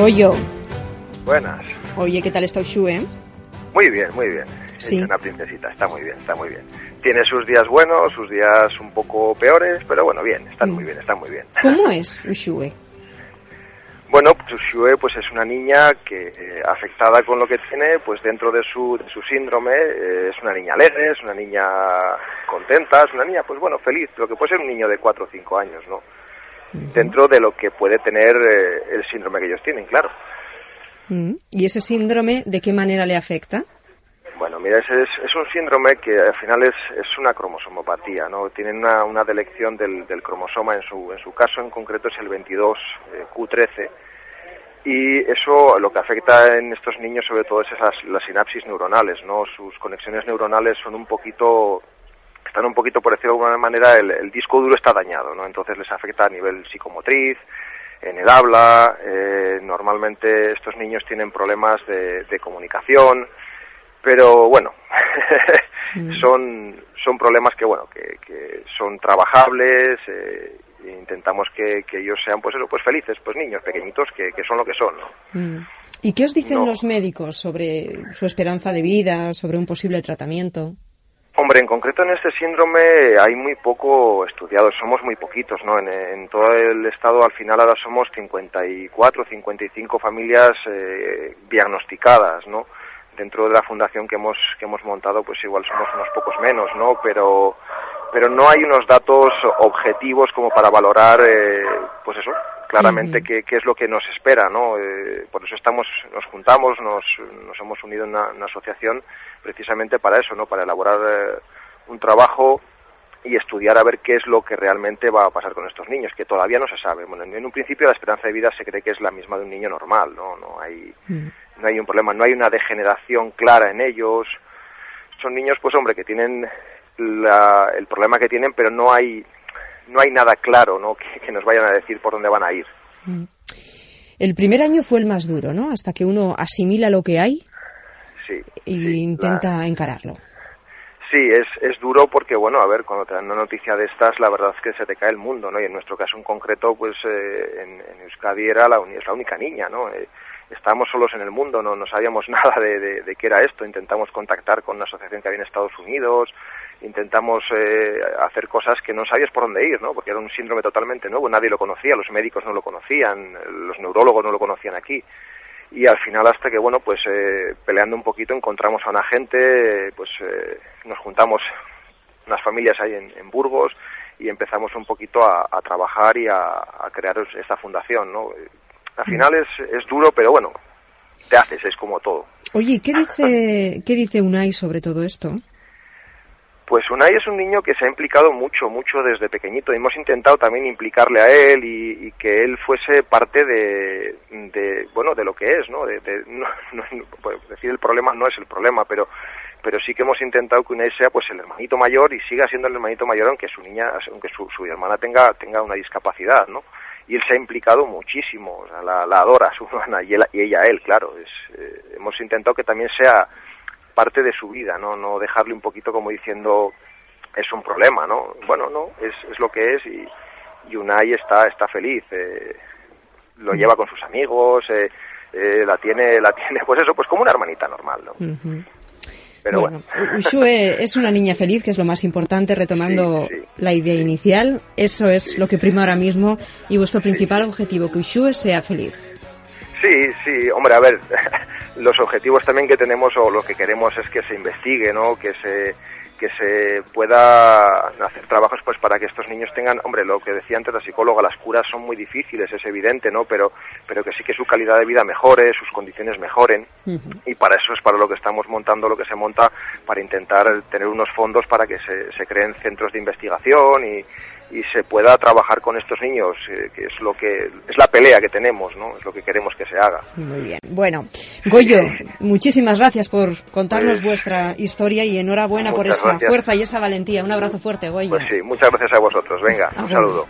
Goyo. Buenas. Oye, ¿qué tal está Ushue? Muy bien, muy bien. Sí. Es una princesita, está muy bien, está muy bien. Tiene sus días buenos, sus días un poco peores, pero bueno, bien, están Mm. muy bien, están muy bien. ¿Cómo es Ushue? Bueno, pues Ushue pues es una niña que eh, afectada con lo que tiene, pues dentro de su, de su síndrome eh, es una niña alegre, es una niña contenta, es una niña pues bueno, feliz, lo que puede ser un niño de 4 o 5 años, ¿no? Dentro de lo que puede tener eh, el síndrome que ellos tienen, claro. Mm. ¿Y ese síndrome de qué manera le afecta? Bueno, mira, es, es un síndrome que al final es, es una cromosomopatía, ¿no? Tienen una, una delección del, del cromosoma, en su, en su caso en concreto es el 22Q13, y eso lo que afecta en estos niños sobre todo es esas, las sinapsis neuronales, ¿no? Sus conexiones neuronales son un poquito, están un poquito, por decirlo de alguna manera, el, el disco duro está dañado, ¿no? Entonces les afecta a nivel psicomotriz, en el habla, eh, normalmente estos niños tienen problemas de, de comunicación, pero bueno, son, son problemas que bueno, que, que son trabajables, eh, e intentamos que, que ellos sean pues eso, pues felices, pues niños pequeñitos que, que son lo que son, ¿no? Mm. ¿Y qué os dicen No. los médicos sobre su esperanza de vida, sobre un posible tratamiento? Hombre, en concreto en este síndrome hay muy poco estudiado, somos muy poquitos, ¿no? En, en todo el estado al final ahora somos 54, 55 familias eh, diagnosticadas, ¿no? Dentro de la fundación que hemos que hemos montado, pues igual somos unos pocos menos, ¿no? Pero pero no hay unos datos objetivos como para valorar, eh, pues eso, claramente qué, qué es lo que nos espera, ¿no? Eh, por eso estamos, nos juntamos, nos, nos hemos unido en una, una asociación precisamente para eso, ¿no? Para elaborar eh, un trabajo y estudiar a ver qué es lo que realmente va a pasar con estos niños, que todavía no se sabe. Bueno, en un principio la esperanza de vida se cree que es la misma de un niño normal, ¿no? No hay, Mm. no hay un problema, no hay una degeneración clara en ellos. Son niños, pues hombre, que tienen la- el problema que tienen, pero no hay no hay nada claro, ¿no? Que, que nos vayan a decir por dónde van a ir. Mm. El primer año fue el más duro, ¿no? Hasta que uno asimila lo que hay Sí. y sí, intenta la- encararlo. Sí, es, es duro porque, bueno, a ver, cuando te dan una noticia de estas, la verdad es que se te cae el mundo, ¿no? Y en nuestro caso en concreto, pues eh, en, en Euskadi era la, es la única niña, ¿no? Eh, estábamos solos en el mundo, no, no sabíamos nada de, de, de qué era esto. Intentamos contactar con una asociación que había en Estados Unidos, intentamos eh, hacer cosas que no sabías por dónde ir, ¿no? Porque era un síndrome totalmente nuevo, nadie lo conocía, los médicos no lo conocían, los neurólogos no lo conocían aquí y al final hasta que bueno pues eh, peleando un poquito encontramos a una gente pues eh, nos juntamos unas familias ahí en, Burgos y empezamos un poquito a, trabajar y a, a crear esta fundación no al final es, es duro pero bueno te haces es como todo Oye, ¿y ¿qué dice, ¿qué dice Unai sobre todo esto? Pues Unai es un niño que se ha implicado mucho, mucho desde pequeñito. Hemos intentado también implicarle a él y, que él fuese parte de, bueno, de lo que es, ¿no? De, de- no, no- pues decir el problema no es el problema, pero, pero sí que hemos intentado que Unai sea, pues, el hermanito mayor y siga siendo el hermanito mayor aunque su niña, aunque su, su hermana tenga, tenga una discapacidad, ¿no? Y él se ha implicado muchísimo, o sea, la, la adora su hermana y, él- y ella a él, claro. Es, eh, hemos intentado que también sea parte de su vida, ¿no? No dejarle un poquito como diciendo es un problema, ¿no? Bueno, no, es, es lo que es y, y Unai está, está feliz, eh, lo lleva con sus amigos, eh, eh, la tiene, la tiene, pues eso, pues como una hermanita normal. Pero bueno, bueno, Ushue es una niña feliz, que es lo más importante, retomando Sí, sí, la idea inicial. Eso es lo que prima ahora mismo y vuestro principal objetivo, que Ushue sea feliz. Sí, sí, hombre, a ver, los objetivos también que tenemos o lo que queremos es que se investigue, ¿no? Que se que se pueda hacer trabajos pues para que estos niños tengan, hombre, lo que decía antes la psicóloga, las curas son muy difíciles, es evidente, ¿no? Pero pero que sí que su calidad de vida mejore, sus condiciones mejoren y para eso es para lo que estamos montando lo que se monta para intentar tener unos fondos para que se, se creen centros de investigación y, y se pueda trabajar con estos niños eh, que es lo que es la pelea que tenemos no es lo que queremos que se haga Muy bien. Bueno, Goyo, muchísimas gracias por contarnos Pues- vuestra historia y enhorabuena por esa gracias. fuerza y esa valentía. Un abrazo fuerte, Goyo. pues sí muchas gracias a vosotros venga un saludo